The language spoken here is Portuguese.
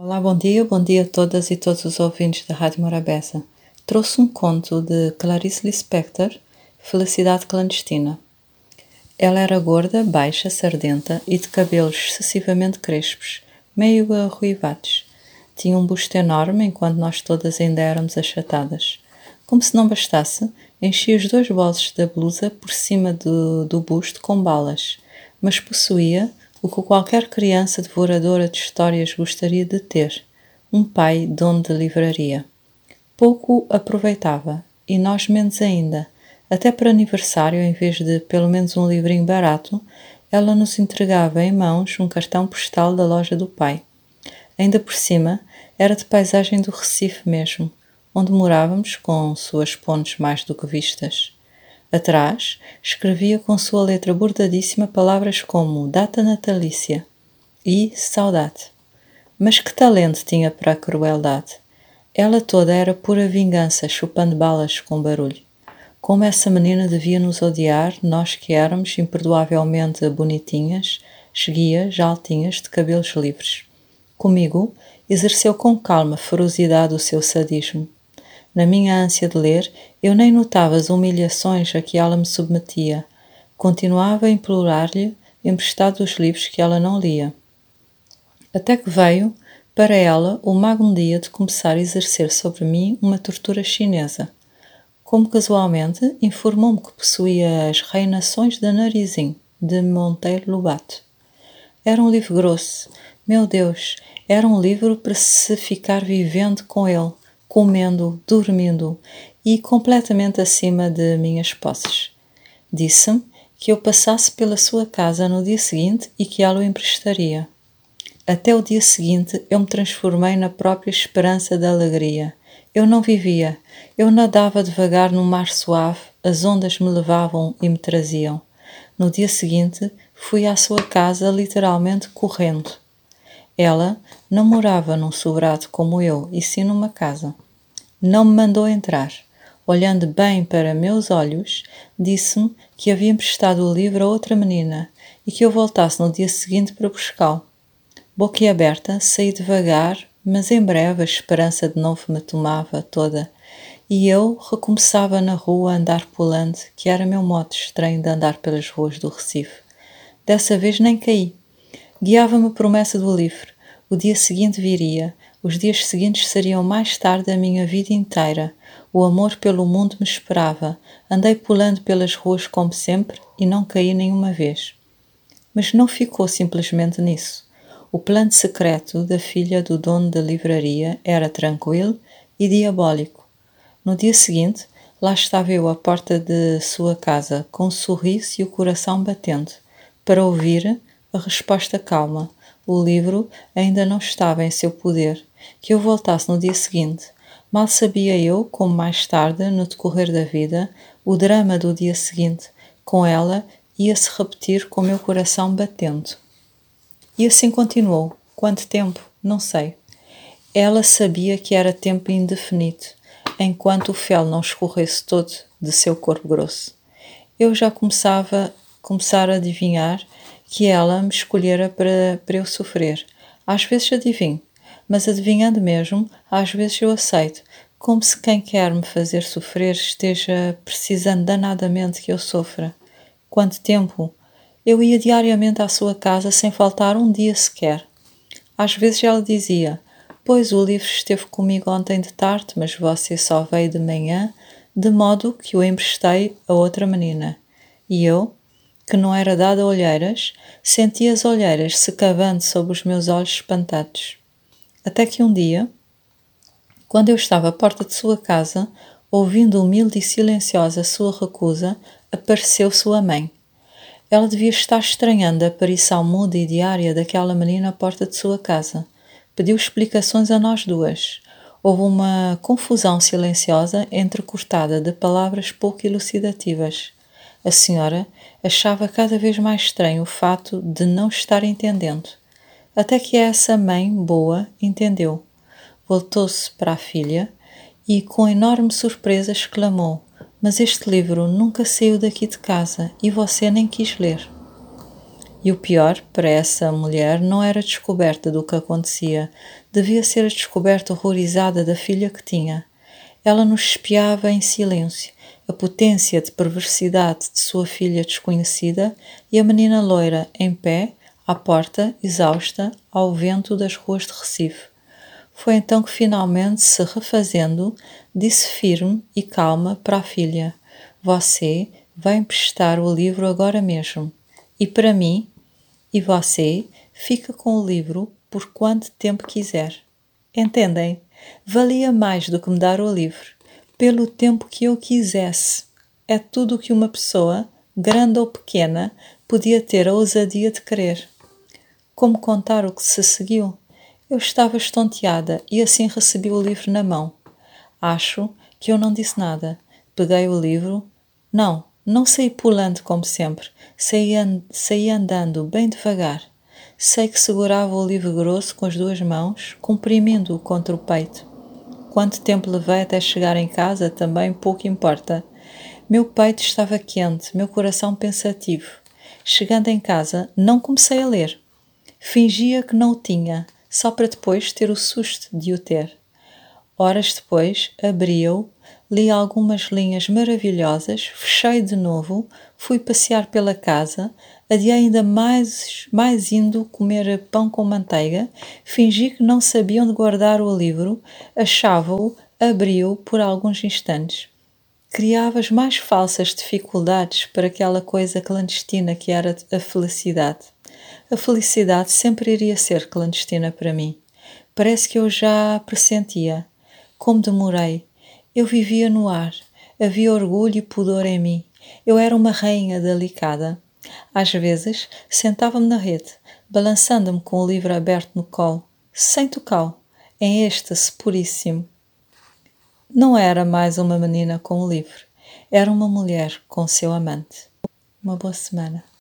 Olá, bom dia, bom dia a todas e todos os ouvintes da Rádio Morabeza. Trouxe um conto de Clarice Lispector, Felicidade Clandestina. Ela era gorda, baixa, sardenta e de cabelos excessivamente crespos, meio arruivados. Tinha um busto enorme enquanto nós todas ainda éramos achatadas. Como se não bastasse, enchia os dois bolsos da blusa por cima do, do busto com balas, mas possuía o que qualquer criança devoradora de histórias gostaria de ter: um pai dono de livraria. Pouco aproveitava, e nós menos ainda. Até para aniversário, em vez de pelo menos um livrinho barato, ela nos entregava em mãos um cartão postal da loja do pai. Ainda por cima, era de paisagem do Recife mesmo, onde morávamos com suas pontes mais do que vistas. Atrás, escrevia com sua letra bordadíssima palavras como data natalícia e saudade. Mas que talento tinha para a crueldade! Ela toda era pura vingança, chupando balas com barulho. Como essa menina devia nos odiar, nós que éramos imperdoavelmente bonitinhas, esguias, altinhas, de cabelos livres. Comigo, exerceu com calma ferocidade o seu sadismo na minha ânsia de ler, eu nem notava as humilhações a que ela me submetia. Continuava a implorar-lhe emprestado os livros que ela não lia. Até que veio, para ela, o mago dia de começar a exercer sobre mim uma tortura chinesa. Como casualmente, informou-me que possuía as Reinações da Narizinho, de Monteiro Lobato. Era um livro grosso. Meu Deus, era um livro para se ficar vivendo com ele comendo, dormindo e completamente acima de minhas posses. Disse-me que eu passasse pela sua casa no dia seguinte e que ela o emprestaria. Até o dia seguinte eu me transformei na própria esperança da alegria. Eu não vivia, eu nadava devagar no mar suave, as ondas me levavam e me traziam. No dia seguinte fui à sua casa literalmente correndo. Ela não morava num sobrado como eu, e sim numa casa. Não me mandou entrar. Olhando bem para meus olhos, disse-me que havia emprestado o livro a outra menina e que eu voltasse no dia seguinte para buscá-lo. Boquiaberta, saí devagar, mas em breve a esperança de novo me tomava toda e eu recomeçava na rua a andar pulando, que era meu modo estranho de andar pelas ruas do Recife. Dessa vez nem caí. Guiava-me a promessa do livro. O dia seguinte viria, os dias seguintes seriam mais tarde a minha vida inteira. O amor pelo mundo me esperava. Andei pulando pelas ruas como sempre e não caí nenhuma vez. Mas não ficou simplesmente nisso. O plano secreto da filha do dono da livraria era tranquilo e diabólico. No dia seguinte, lá estava eu à porta de sua casa, com um sorriso e o coração batendo, para ouvir a resposta calma. O livro ainda não estava em seu poder que eu voltasse no dia seguinte. Mal sabia eu, como mais tarde, no decorrer da vida, o drama do dia seguinte, com ela, ia-se repetir com o meu coração batendo. E assim continuou. Quanto tempo? Não sei. Ela sabia que era tempo indefinido, enquanto o fel não escorresse todo de seu corpo grosso. Eu já começava começar a adivinhar que ela me escolhera para, para eu sofrer. Às vezes adivinho, mas adivinhando mesmo, às vezes eu aceito, como se quem quer me fazer sofrer esteja precisando danadamente que eu sofra. Quanto tempo? Eu ia diariamente à sua casa sem faltar um dia sequer. Às vezes ela dizia: Pois o livro esteve comigo ontem de tarde, mas você só veio de manhã, de modo que o emprestei a outra menina. E eu, que não era dada a olheiras, senti as olheiras se cavando sobre os meus olhos espantados. Até que um dia, quando eu estava à porta de sua casa, ouvindo humilde e silenciosa sua recusa, apareceu sua mãe. Ela devia estar estranhando a aparição muda e diária daquela menina à porta de sua casa. Pediu explicações a nós duas. Houve uma confusão silenciosa entrecortada de palavras pouco elucidativas. A senhora achava cada vez mais estranho o fato de não estar entendendo até que essa mãe boa entendeu. Voltou-se para a filha e, com enorme surpresa, exclamou: Mas este livro nunca saiu daqui de casa e você nem quis ler. E o pior para essa mulher não era a descoberta do que acontecia, devia ser a descoberta horrorizada da filha que tinha. Ela nos espiava em silêncio, a potência de perversidade de sua filha desconhecida e a menina loira, em pé, à porta, exausta, ao vento das ruas de Recife. Foi então que finalmente, se refazendo, disse firme e calma para a filha: Você vai emprestar o livro agora mesmo. E para mim, e você fica com o livro por quanto tempo quiser. Entendem? Valia mais do que me dar o livro, pelo tempo que eu quisesse. É tudo o que uma pessoa, grande ou pequena, podia ter a ousadia de querer. Como contar o que se seguiu? Eu estava estonteada e assim recebi o livro na mão. Acho que eu não disse nada. Peguei o livro. Não, não saí pulando como sempre. Saí, and saí andando bem devagar. Sei que segurava o livro grosso com as duas mãos, comprimindo-o contra o peito. Quanto tempo levei até chegar em casa também pouco importa. Meu peito estava quente, meu coração pensativo. Chegando em casa, não comecei a ler. Fingia que não o tinha, só para depois ter o susto de o ter. Horas depois, abri-o, li algumas linhas maravilhosas, fechei de novo, fui passear pela casa, adiei ainda mais, mais indo comer pão com manteiga, fingi que não sabia onde guardar o livro, achava-o, abri-o por alguns instantes. Criava as mais falsas dificuldades para aquela coisa clandestina que era a felicidade. A felicidade sempre iria ser clandestina para mim. Parece que eu já pressentia. Como demorei. Eu vivia no ar. Havia orgulho e pudor em mim. Eu era uma rainha delicada. Às vezes, sentava-me na rede, balançando-me com o livro aberto no colo, sem tocá-lo, em êxtase puríssimo. Não era mais uma menina com o livro. Era uma mulher com seu amante. Uma boa semana.